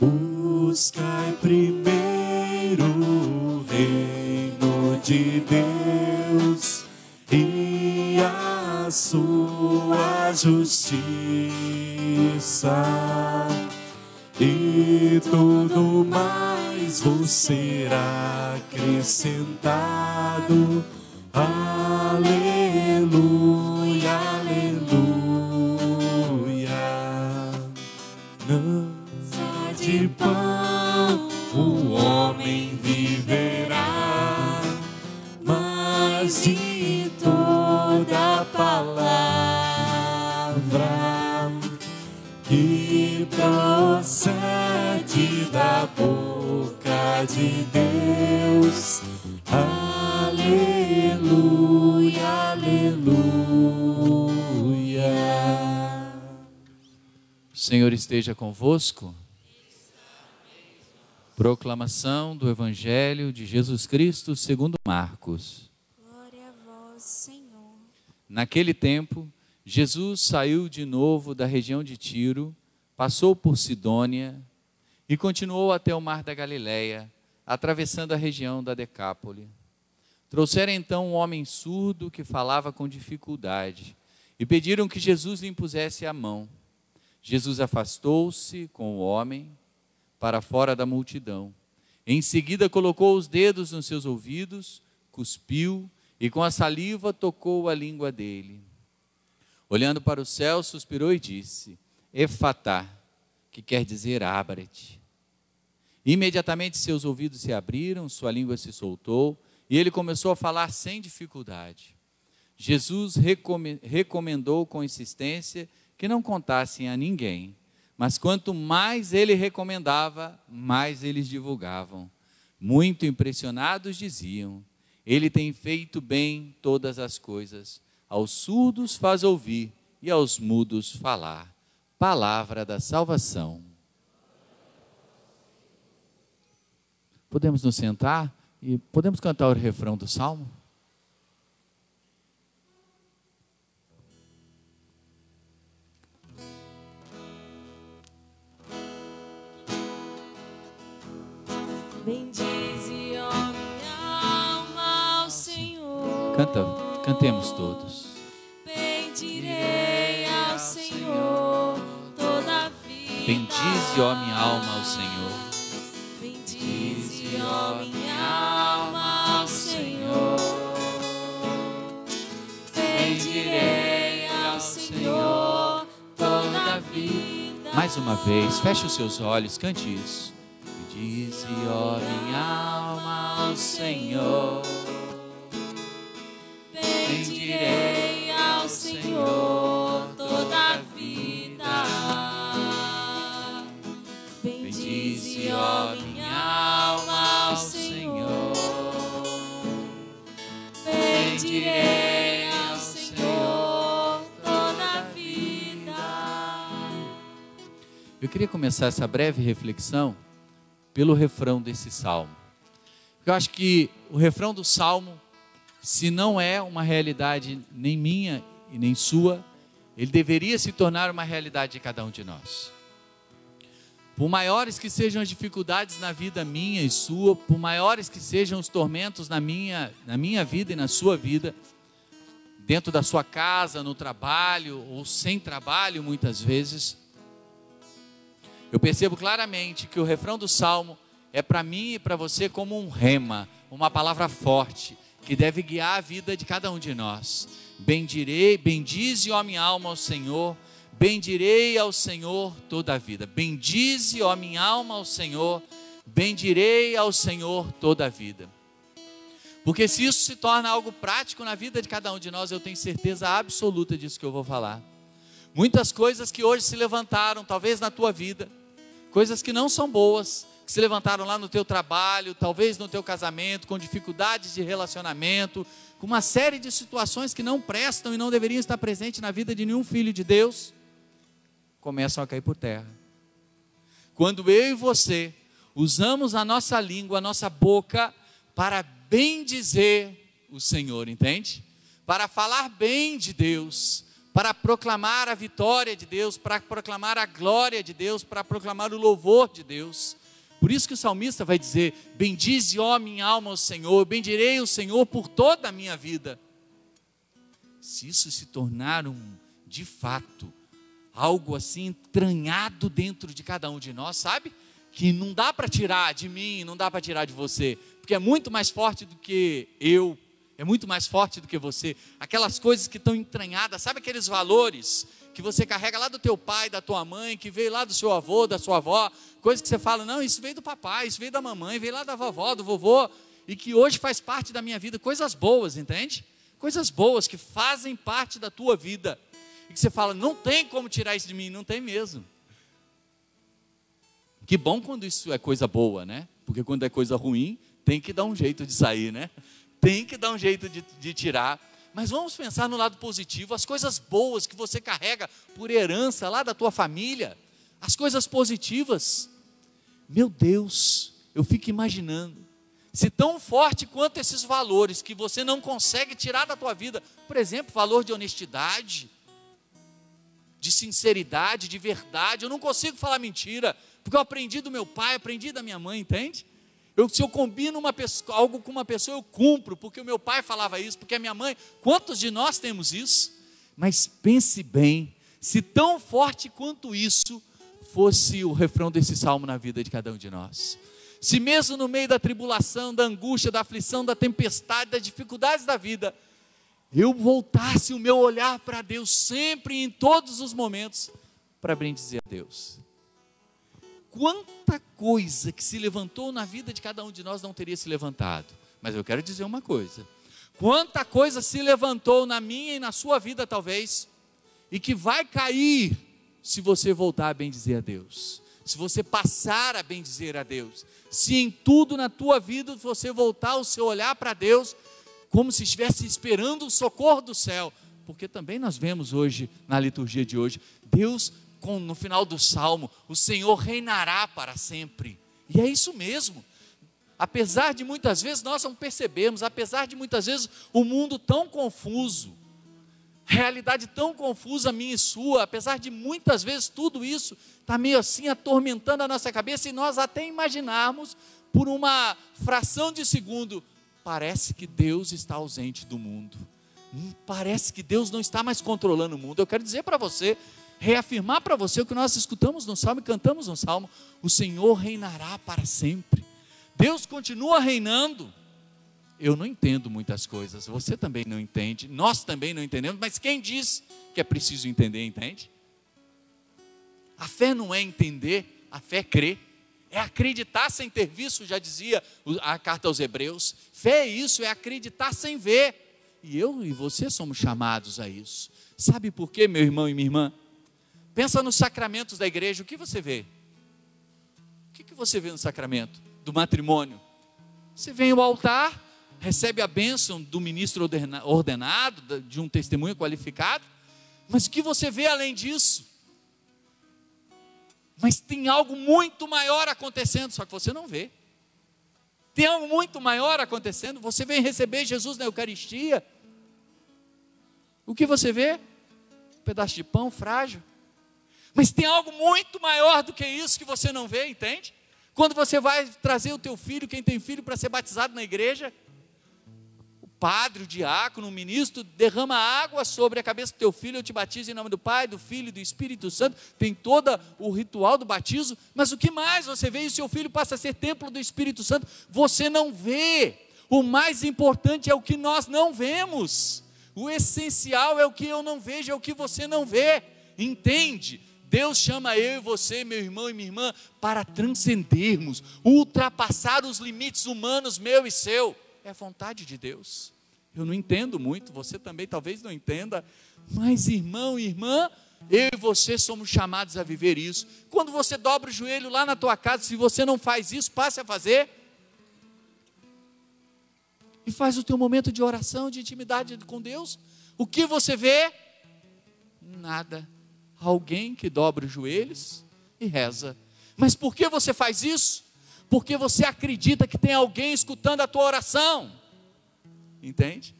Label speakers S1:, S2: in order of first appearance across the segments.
S1: Buscai primeiro o reino de Deus e a sua justiça, e tudo mais vos será acrescentado. Aleluia, de Deus. Aleluia, aleluia.
S2: O Senhor esteja convosco. Proclamação do Evangelho de Jesus Cristo segundo Marcos.
S3: Glória a vós, Senhor.
S2: Naquele tempo, Jesus saiu de novo da região de Tiro, passou por Sidônia e continuou até o mar da Galileia, atravessando a região da Decápole. Trouxeram então um homem surdo que falava com dificuldade e pediram que Jesus lhe impusesse a mão. Jesus afastou-se com o homem para fora da multidão. Em seguida, colocou os dedos nos seus ouvidos, cuspiu e com a saliva tocou a língua dele. Olhando para o céu, suspirou e disse: Efatá, que quer dizer abre-te. Imediatamente seus ouvidos se abriram, sua língua se soltou e ele começou a falar sem dificuldade. Jesus recome- recomendou com insistência que não contassem a ninguém, mas quanto mais ele recomendava, mais eles divulgavam. Muito impressionados diziam: Ele tem feito bem todas as coisas. Aos surdos faz ouvir e aos mudos falar. Palavra da salvação. Podemos nos sentar e podemos cantar o refrão do salmo?
S3: Bendize, ó minha alma, ao Senhor.
S2: Canta, cantemos todos.
S3: Bendirei
S2: Bendize, ó minha alma, ao Senhor.
S3: Bendize, ó minha alma, ao Senhor. Bendirei ao Senhor toda a vida.
S2: Mais uma vez, feche os seus olhos, cante isso. Bendize, ó minha alma, ao Senhor. Eu queria começar essa breve reflexão pelo refrão desse salmo. Eu acho que o refrão do salmo, se não é uma realidade nem minha e nem sua, ele deveria se tornar uma realidade de cada um de nós. Por maiores que sejam as dificuldades na vida minha e sua, por maiores que sejam os tormentos na minha, na minha vida e na sua vida, dentro da sua casa, no trabalho ou sem trabalho muitas vezes, eu percebo claramente que o refrão do salmo é para mim e para você como um rema, uma palavra forte que deve guiar a vida de cada um de nós. Bendirei, bendize, ó minha alma, ao Senhor. Bendirei ao Senhor toda a vida. Bendize, ó minha alma, ao Senhor. Bendirei ao Senhor toda a vida. Porque se isso se torna algo prático na vida de cada um de nós, eu tenho certeza absoluta disso que eu vou falar. Muitas coisas que hoje se levantaram, talvez na tua vida, coisas que não são boas, que se levantaram lá no teu trabalho, talvez no teu casamento, com dificuldades de relacionamento, com uma série de situações que não prestam e não deveriam estar presentes na vida de nenhum filho de Deus, começam a cair por terra. Quando eu e você usamos a nossa língua, a nossa boca, para bem dizer o Senhor, entende? Para falar bem de Deus, para proclamar a vitória de Deus, para proclamar a glória de Deus, para proclamar o louvor de Deus. Por isso que o salmista vai dizer: Bendize, ó minha alma, o Senhor, bendirei o Senhor por toda a minha vida. Se isso se tornar um, de fato, algo assim entranhado dentro de cada um de nós, sabe? Que não dá para tirar de mim, não dá para tirar de você, porque é muito mais forte do que eu, é muito mais forte do que você. Aquelas coisas que estão entranhadas, sabe aqueles valores que você carrega lá do teu pai, da tua mãe, que veio lá do seu avô, da sua avó, coisas que você fala, não, isso veio do papai, isso veio da mamãe, veio lá da vovó, do vovô, e que hoje faz parte da minha vida, coisas boas, entende? Coisas boas que fazem parte da tua vida. E que você fala, não tem como tirar isso de mim, não tem mesmo. Que bom quando isso é coisa boa, né? Porque quando é coisa ruim, tem que dar um jeito de sair, né? Tem que dar um jeito de, de tirar. Mas vamos pensar no lado positivo, as coisas boas que você carrega por herança lá da tua família, as coisas positivas. Meu Deus, eu fico imaginando, se tão forte quanto esses valores que você não consegue tirar da tua vida, por exemplo, valor de honestidade, de sinceridade, de verdade, eu não consigo falar mentira, porque eu aprendi do meu pai, aprendi da minha mãe, entende? Eu, se eu combino pessoa, algo com uma pessoa, eu cumpro, porque o meu pai falava isso, porque a minha mãe. Quantos de nós temos isso? Mas pense bem, se tão forte quanto isso fosse o refrão desse salmo na vida de cada um de nós. Se mesmo no meio da tribulação, da angústia, da aflição, da tempestade, das dificuldades da vida, eu voltasse o meu olhar para Deus sempre em todos os momentos para bendizer a Deus quanta coisa que se levantou na vida de cada um de nós não teria se levantado. Mas eu quero dizer uma coisa: quanta coisa se levantou na minha e na sua vida, talvez, e que vai cair se você voltar a bendizer a Deus. Se você passar a bendizer a Deus, se em tudo na tua vida você voltar o seu olhar para Deus, como se estivesse esperando o socorro do céu, porque também nós vemos hoje, na liturgia de hoje, Deus no final do salmo: O Senhor reinará para sempre. E é isso mesmo. Apesar de muitas vezes nós não percebemos, apesar de muitas vezes o mundo tão confuso, realidade tão confusa minha e sua, apesar de muitas vezes tudo isso está meio assim atormentando a nossa cabeça e nós até imaginarmos por uma fração de segundo, parece que Deus está ausente do mundo. Hum, parece que Deus não está mais controlando o mundo. Eu quero dizer para você reafirmar para você o que nós escutamos no Salmo e cantamos no Salmo: o Senhor reinará para sempre. Deus continua reinando. Eu não entendo muitas coisas, você também não entende, nós também não entendemos, mas quem diz que é preciso entender, entende? A fé não é entender, a fé é crer, é acreditar sem ter visto, já dizia a carta aos Hebreus. Fé é isso, é acreditar sem ver. E eu e você somos chamados a isso. Sabe por quê, meu irmão e minha irmã? Pensa nos sacramentos da igreja, o que você vê? O que, você vê no sacramento do matrimônio? Você vem ao altar, recebe a bênção do ministro ordenado, de um testemunho qualificado, mas o que você vê além disso? Mas tem algo muito maior acontecendo, só que você não vê. Tem algo muito maior acontecendo, você vem receber Jesus na Eucaristia. O que você vê? Um pedaço de pão frágil mas tem algo muito maior do que isso que você não vê, entende? Quando você vai trazer o teu filho, quem tem filho para ser batizado na igreja, o padre, o diácono, o ministro derrama água sobre a cabeça do teu filho, eu te batizo em nome do Pai, do Filho e do Espírito Santo. Tem todo o ritual do batismo, mas o que mais você vê? E o seu filho passa a ser templo do Espírito Santo. Você não vê. O mais importante é o que nós não vemos. O essencial é o que eu não vejo, é o que você não vê. Entende? Deus chama eu e você, meu irmão e minha irmã, para transcendermos, ultrapassar os limites humanos, meu e seu. É vontade de Deus. Eu não entendo muito, você também talvez não entenda, mas irmão e irmã, eu e você somos chamados a viver isso. Quando você dobra o joelho lá na tua casa, se você não faz isso, passe a fazer. E faz o teu momento de oração, de intimidade com Deus. O que você vê? Nada alguém que dobra os joelhos e reza. Mas por que você faz isso? Porque você acredita que tem alguém escutando a tua oração. Entende?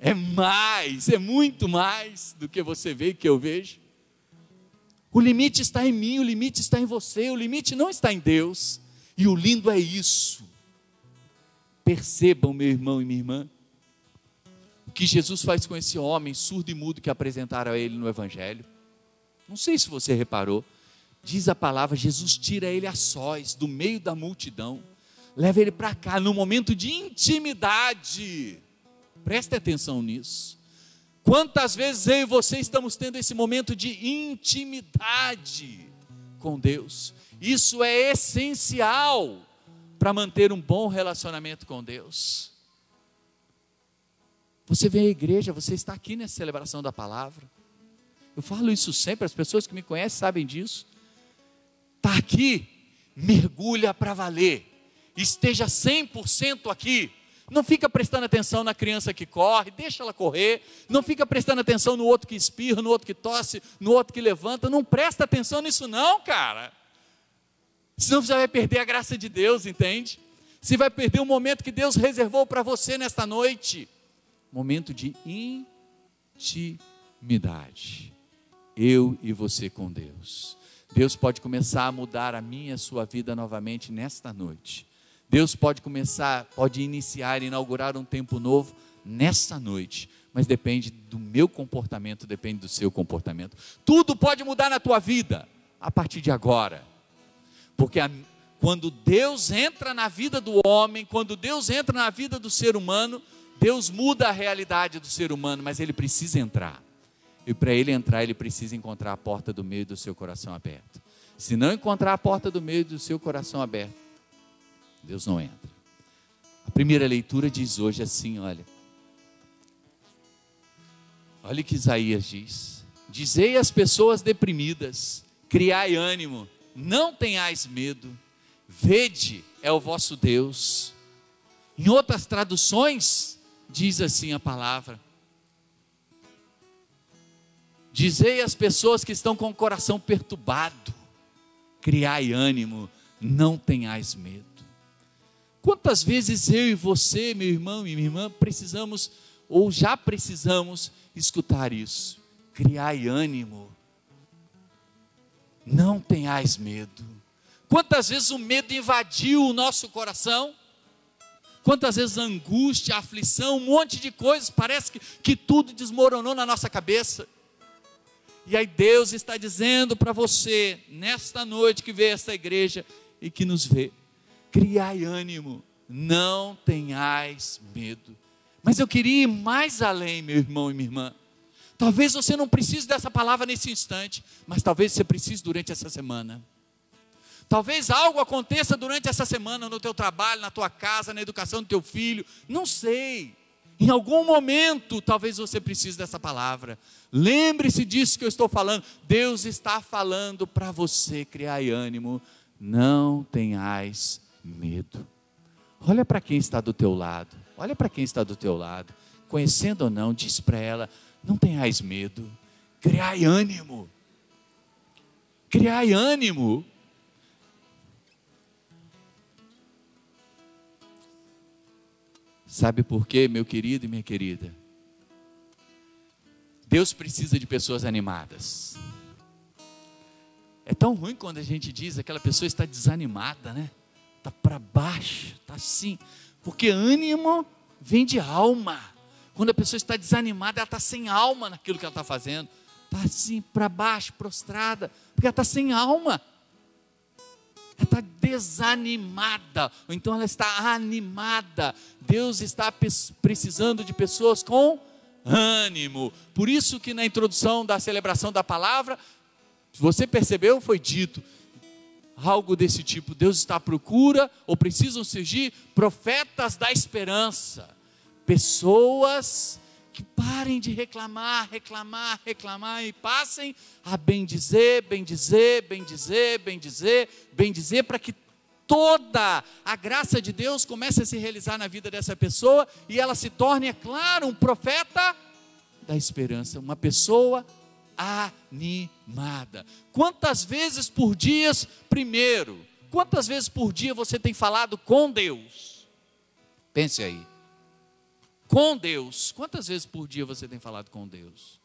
S2: é mais, é muito mais do que você vê e que eu vejo. O limite está em mim, o limite está em você, o limite não está em Deus. E o lindo é isso. Percebam, meu irmão e minha irmã, o que Jesus faz com esse homem surdo e mudo que apresentaram a ele no Evangelho. Não sei se você reparou. Diz a palavra: Jesus tira ele a sós, do meio da multidão, leva ele para cá, num momento de intimidade. Preste atenção nisso. Quantas vezes eu e você estamos tendo esse momento de intimidade com Deus? Isso é essencial para manter um bom relacionamento com Deus. Você vem à igreja, você está aqui nessa celebração da palavra. Eu falo isso sempre, as pessoas que me conhecem sabem disso. Está aqui, mergulha para valer. Esteja 100% aqui. Não fica prestando atenção na criança que corre, deixa ela correr. Não fica prestando atenção no outro que espirra, no outro que tosse, no outro que levanta. Não presta atenção nisso, não, cara. Senão você vai perder a graça de Deus, entende? Você vai perder o momento que Deus reservou para você nesta noite momento de intimidade. Eu e você com Deus. Deus pode começar a mudar a minha e a sua vida novamente nesta noite. Deus pode começar, pode iniciar, inaugurar um tempo novo nessa noite, mas depende do meu comportamento, depende do seu comportamento. Tudo pode mudar na tua vida a partir de agora, porque a, quando Deus entra na vida do homem, quando Deus entra na vida do ser humano, Deus muda a realidade do ser humano, mas ele precisa entrar. E para ele entrar, ele precisa encontrar a porta do meio do seu coração aberto. Se não encontrar a porta do meio do seu coração aberto, Deus não entra. A primeira leitura diz hoje assim: olha. Olha o que Isaías diz: Dizei às pessoas deprimidas, criai ânimo, não tenhais medo, vede, é o vosso Deus. Em outras traduções, diz assim a palavra: Dizei às pessoas que estão com o coração perturbado, criai ânimo, não tenhais medo. Quantas vezes eu e você, meu irmão e minha irmã, precisamos ou já precisamos escutar isso? Criai ânimo. Não tenhais medo. Quantas vezes o medo invadiu o nosso coração? Quantas vezes a angústia, a aflição, um monte de coisas, parece que, que tudo desmoronou na nossa cabeça. E aí Deus está dizendo para você, nesta noite que vê esta igreja e que nos vê, criai ânimo, não tenhais medo. Mas eu queria ir mais além, meu irmão e minha irmã. Talvez você não precise dessa palavra nesse instante, mas talvez você precise durante essa semana. Talvez algo aconteça durante essa semana no teu trabalho, na tua casa, na educação do teu filho, não sei. Em algum momento, talvez você precise dessa palavra. Lembre-se disso que eu estou falando. Deus está falando para você criar ânimo. Não tenhais medo. Olha para quem está do teu lado. Olha para quem está do teu lado. Conhecendo ou não, diz para ela: não tenhais medo. Criai ânimo. Criai ânimo. Sabe por quê, meu querido e minha querida? Deus precisa de pessoas animadas. É tão ruim quando a gente diz aquela pessoa está desanimada, né? Está para baixo, está assim. Porque ânimo vem de alma. Quando a pessoa está desanimada, ela está sem alma naquilo que ela está fazendo. Está assim, para baixo, prostrada, porque ela está sem alma. Está desanimada, ou então ela está animada. Deus está precisando de pessoas com ânimo. Por isso que na introdução da celebração da palavra, você percebeu, foi dito algo desse tipo. Deus está à procura, ou precisam surgir profetas da esperança, pessoas que parem de reclamar, reclamar, reclamar e passem a bendizer, bendizer, bendizer, bendizer, bendizer, para que toda a graça de Deus comece a se realizar na vida dessa pessoa e ela se torne, é claro, um profeta da esperança, uma pessoa animada. Quantas vezes por dia, primeiro, quantas vezes por dia você tem falado com Deus? Pense aí. Com Deus. Quantas vezes por dia você tem falado com Deus?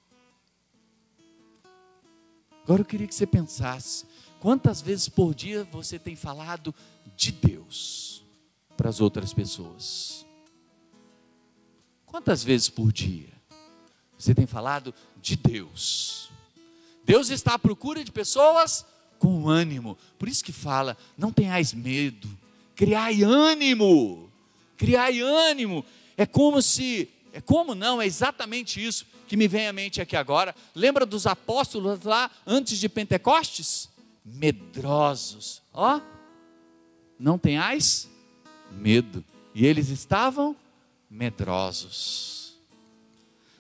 S2: Agora eu queria que você pensasse: quantas vezes por dia você tem falado de Deus para as outras pessoas? Quantas vezes por dia você tem falado de Deus? Deus está à procura de pessoas com ânimo. Por isso que fala: não tenhais medo, criai ânimo. Criai ânimo. É como se, é como não, é exatamente isso que me vem à mente aqui agora. Lembra dos apóstolos lá antes de Pentecostes? Medrosos. Ó, não tenhais medo. E eles estavam medrosos.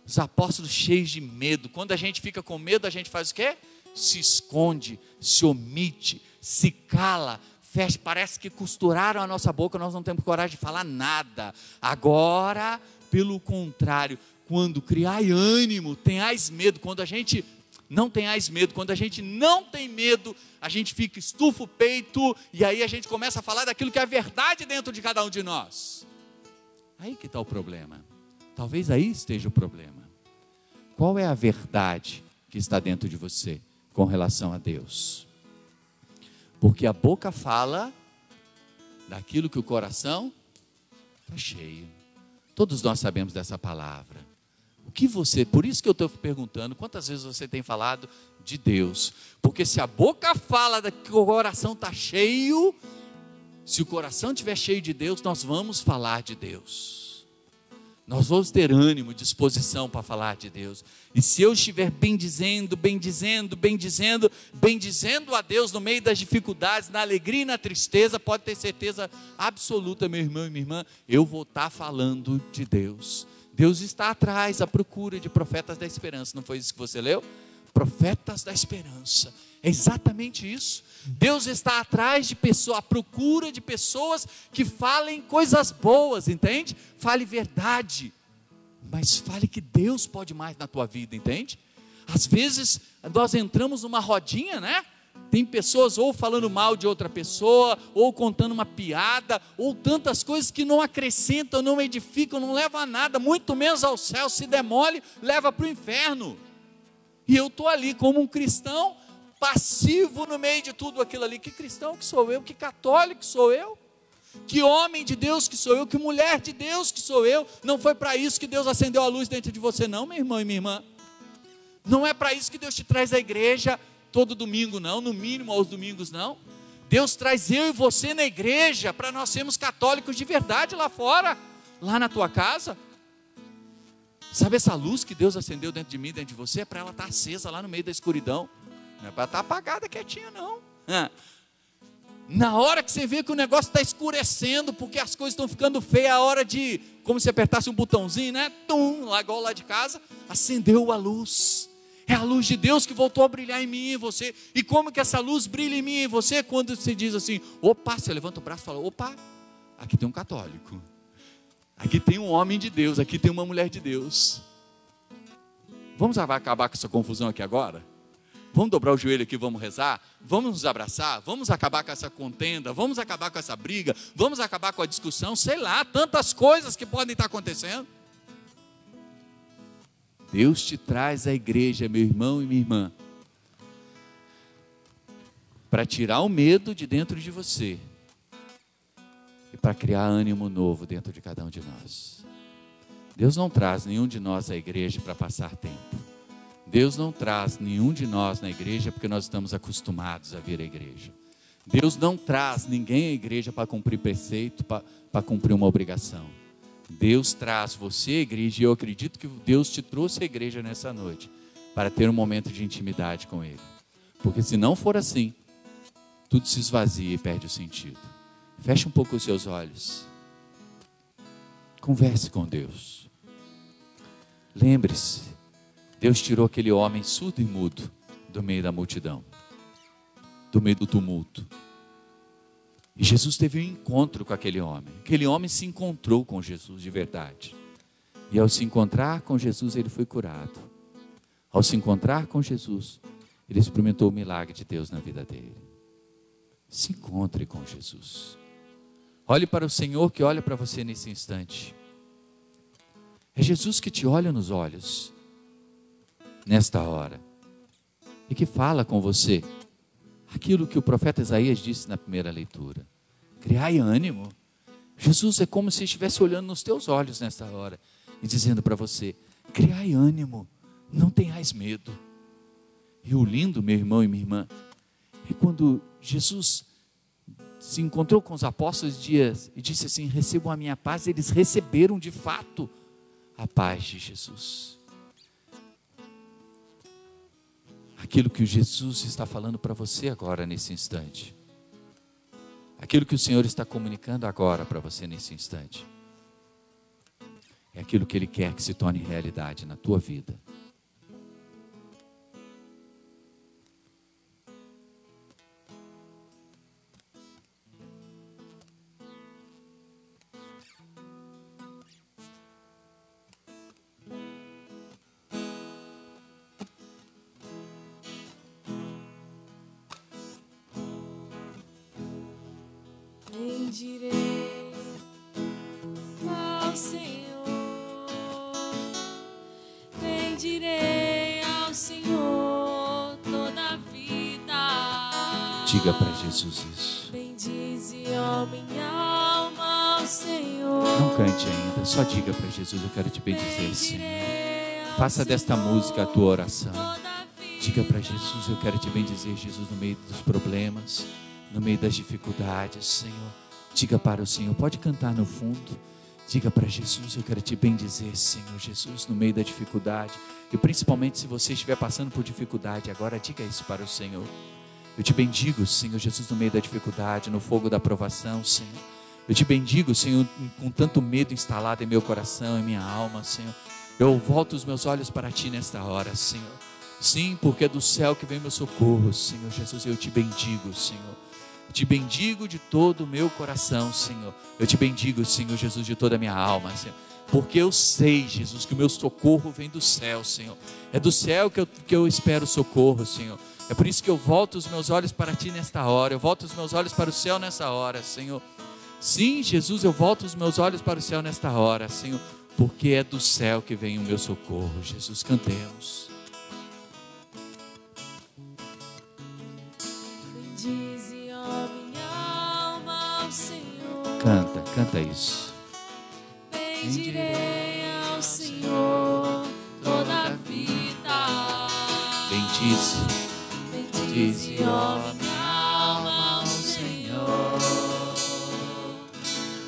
S2: Os apóstolos cheios de medo. Quando a gente fica com medo, a gente faz o quê? Se esconde, se omite, se cala, fecha. Parece que costuraram a nossa boca, nós não temos coragem de falar nada. Agora, pelo contrário, quando criai ânimo, tenhais medo, quando a gente não tenhais medo, quando a gente não tem medo, a gente fica estufa o peito e aí a gente começa a falar daquilo que é verdade dentro de cada um de nós. Aí que está o problema. Talvez aí esteja o problema. Qual é a verdade que está dentro de você com relação a Deus? Porque a boca fala daquilo que o coração está cheio. Todos nós sabemos dessa palavra. O que você, por isso que eu estou perguntando, quantas vezes você tem falado de Deus? Porque se a boca fala que o coração está cheio, se o coração estiver cheio de Deus, nós vamos falar de Deus. Nós vamos ter ânimo, disposição para falar de Deus. E se eu estiver bem dizendo, bem dizendo, bem dizendo, bem dizendo a Deus no meio das dificuldades, na alegria e na tristeza, pode ter certeza absoluta, meu irmão e minha irmã, eu vou estar falando de Deus. Deus está atrás à procura de profetas da esperança. Não foi isso que você leu? Profetas da esperança. É exatamente isso. Deus está atrás de pessoas, à procura de pessoas que falem coisas boas, entende? Fale verdade. Mas fale que Deus pode mais na tua vida, entende? Às vezes nós entramos numa rodinha, né? Tem pessoas ou falando mal de outra pessoa, ou contando uma piada, ou tantas coisas que não acrescentam, não edificam, não levam a nada, muito menos ao céu, se demole, leva para o inferno. E eu estou ali como um cristão, passivo no meio de tudo aquilo ali. Que cristão que sou eu? Que católico que sou eu? Que homem de Deus que sou eu? Que mulher de Deus que sou eu? Não foi para isso que Deus acendeu a luz dentro de você, não, meu irmão e minha irmã. Não é para isso que Deus te traz à igreja todo domingo, não, no mínimo aos domingos, não. Deus traz eu e você na igreja para nós sermos católicos de verdade lá fora, lá na tua casa. Sabe essa luz que Deus acendeu dentro de mim, dentro de você? É para ela estar tá acesa lá no meio da escuridão. Não é para estar tá apagada quietinha, não. Na hora que você vê que o negócio está escurecendo, porque as coisas estão ficando feias, a hora de, como se apertasse um botãozinho, né? Tum, lá igual lá de casa, acendeu a luz. É a luz de Deus que voltou a brilhar em mim e em você. E como que essa luz brilha em mim e em você? Quando você diz assim, opa, você levanta o braço e fala, opa, aqui tem um católico. Aqui tem um homem de Deus, aqui tem uma mulher de Deus. Vamos acabar com essa confusão aqui agora? Vamos dobrar o joelho aqui, vamos rezar? Vamos nos abraçar? Vamos acabar com essa contenda? Vamos acabar com essa briga? Vamos acabar com a discussão? Sei lá, tantas coisas que podem estar acontecendo. Deus te traz à igreja, meu irmão e minha irmã, para tirar o medo de dentro de você e para criar ânimo novo dentro de cada um de nós. Deus não traz nenhum de nós à igreja para passar tempo. Deus não traz nenhum de nós na igreja porque nós estamos acostumados a vir à igreja. Deus não traz ninguém à igreja para cumprir preceito, para, cumprir uma obrigação. Deus traz você, igreja, e eu acredito que Deus te trouxe à igreja nessa noite para ter um momento de intimidade com Ele. Porque se não for assim, tudo se esvazia e perde o sentido. Feche um pouco os seus olhos. Converse com Deus. Lembre-se, Deus tirou aquele homem surdo e mudo do meio da multidão, do meio do tumulto. E Jesus teve um encontro com aquele homem. Aquele homem se encontrou com Jesus de verdade. E ao se encontrar com Jesus, ele foi curado. Ao se encontrar com Jesus, ele experimentou o milagre de Deus na vida dele. Se encontre com Jesus. Olhe para o Senhor que olha para você nesse instante. É Jesus que te olha nos olhos nesta hora e que fala com você aquilo que o profeta Isaías disse na primeira leitura. Criai ânimo. Jesus é como se estivesse olhando nos teus olhos nesta hora e dizendo para você: criai ânimo, não tenhais medo. E o lindo, meu irmão e minha irmã, é quando Jesus se encontrou com os apóstolos dias e disse assim: recebam a minha paz, eles receberam de fato a paz de Jesus. Aquilo que Jesus está falando para você agora nesse instante. Aquilo que o Senhor está comunicando agora para você nesse instante. É aquilo que Ele quer que se torne realidade na tua vida. Diga para Jesus isso.
S3: Bendize, ó minha alma, ao Senhor.
S2: Não cante ainda, só diga para Jesus: Eu quero te bendizer, Senhor. Faça desta música a tua oração. Diga para Jesus: Eu quero te bendizer, Jesus, no meio dos problemas, no meio das dificuldades, Senhor. Diga para o Senhor, pode cantar no fundo. Diga para Jesus: Eu quero te bendizer, Senhor Jesus, no meio da dificuldade. E principalmente se você estiver passando por dificuldade agora, diga isso para o Senhor. Eu te bendigo, Senhor Jesus, no meio da dificuldade, no fogo da provação, Senhor. Eu te bendigo, Senhor, com tanto medo instalado em meu coração, em minha alma, Senhor. Eu volto os meus olhos para ti nesta hora, Senhor. Sim, porque é do céu que vem meu socorro, Senhor Jesus. Eu te bendigo, Senhor. Eu te bendigo de todo o meu coração, Senhor. Eu te bendigo, Senhor Jesus, de toda a minha alma, Senhor. Porque eu sei, Jesus, que o meu socorro vem do céu, Senhor. É do céu que eu, que eu espero socorro, Senhor. É por isso que eu volto os meus olhos para ti nesta hora. Eu volto os meus olhos para o céu nessa hora, Senhor. Sim, Jesus, eu volto os meus olhos para o céu nesta hora, Senhor. Porque é do céu que vem o meu socorro. Jesus, cantemos.
S3: Bendize, ó minha alma, ao Senhor.
S2: Canta, canta isso.
S3: Bendirei ao Senhor toda a vida.
S2: Bendize.
S3: Ó minha alma, ao Senhor.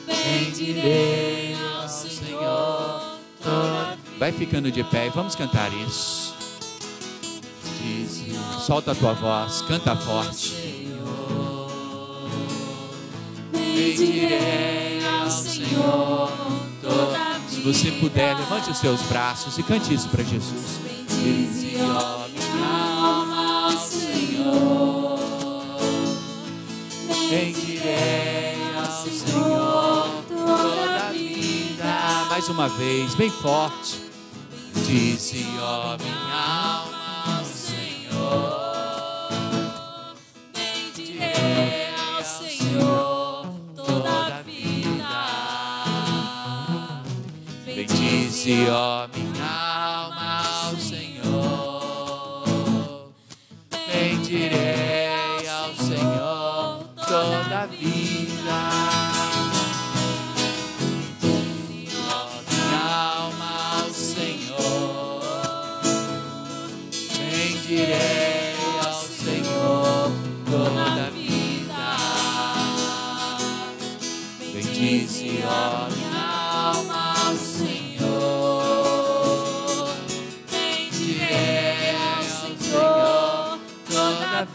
S3: Bendirei ao Senhor toda.
S2: Vai ficando de pé e vamos cantar isso. Diz, solta a tua voz, canta forte.
S3: Bendirei ao Senhor toda.
S2: Se você puder, levante os seus braços e cante isso para Jesus.
S3: Bendize, ó
S2: Mais uma vez, bem forte. Dize, ó minha alma,
S3: ao Senhor. Bendirei ao Senhor toda a vida.
S2: bendize, ó minha alma, ao Senhor. Bendirei ao Senhor toda a vida.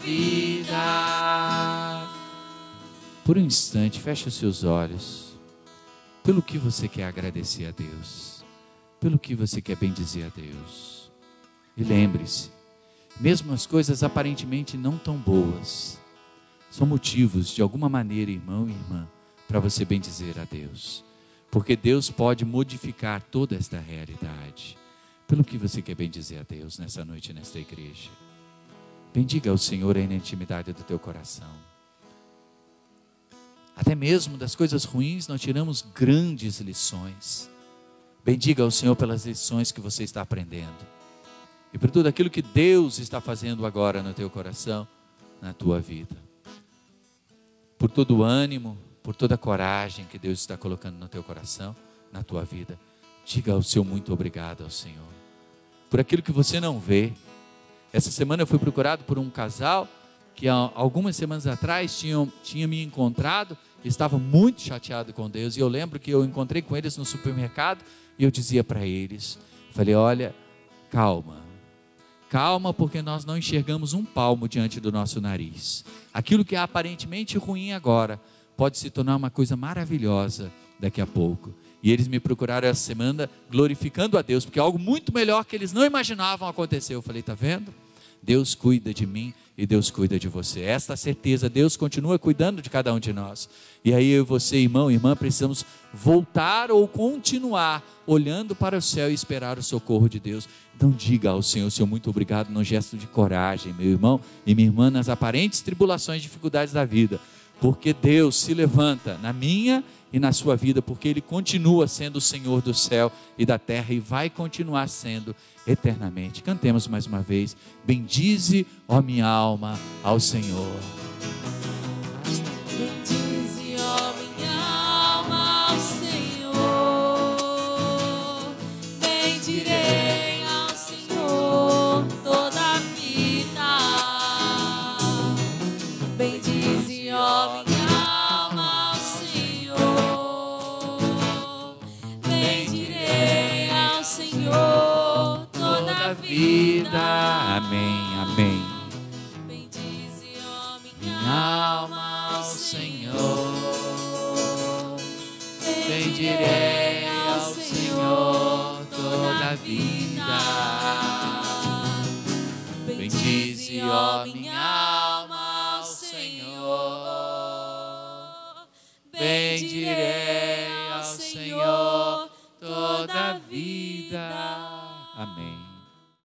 S2: Vida. Por um instante, feche os seus olhos. Pelo que você quer agradecer a Deus. Pelo que você quer bendizer a Deus. E lembre-se, mesmo as coisas aparentemente não tão boas, são motivos, de alguma maneira, irmão e irmã, para você bendizer a Deus. Porque Deus pode modificar toda esta realidade. Pelo que você quer bendizer a Deus nessa noite, nesta igreja. Bendiga ao Senhor aí na intimidade do teu coração. Até mesmo das coisas ruins nós tiramos grandes lições. Bendiga ao Senhor pelas lições que você está aprendendo. E por tudo aquilo que Deus está fazendo agora no teu coração, na tua vida. Por todo o ânimo, por toda a coragem que Deus está colocando no teu coração, na tua vida. Diga o seu muito obrigado ao Senhor. Por aquilo que você não vê. Essa semana eu fui procurado por um casal que algumas semanas atrás tinha, tinha me encontrado, estava muito chateado com Deus. E eu lembro que eu encontrei com eles no supermercado e eu dizia para eles: falei, olha, calma, calma, porque nós não enxergamos um palmo diante do nosso nariz. Aquilo que é aparentemente ruim agora pode se tornar uma coisa maravilhosa daqui a pouco. E eles me procuraram essa semana glorificando a Deus, porque algo muito melhor que eles não imaginavam aconteceu. Eu falei, tá vendo? Deus cuida de mim e Deus cuida de você. Esta certeza, Deus continua cuidando de cada um de nós. E aí eu e você, irmão e irmã, precisamos voltar ou continuar olhando para o céu e esperar o socorro de Deus. Então diga ao Senhor, Senhor, muito obrigado num gesto de coragem, meu irmão e minha irmã, nas aparentes tribulações e dificuldades da vida. Porque Deus se levanta na minha e na sua vida, porque Ele continua sendo o Senhor do céu e da terra e vai continuar sendo eternamente. Cantemos mais uma vez. Bendize, ó minha alma, ao Senhor.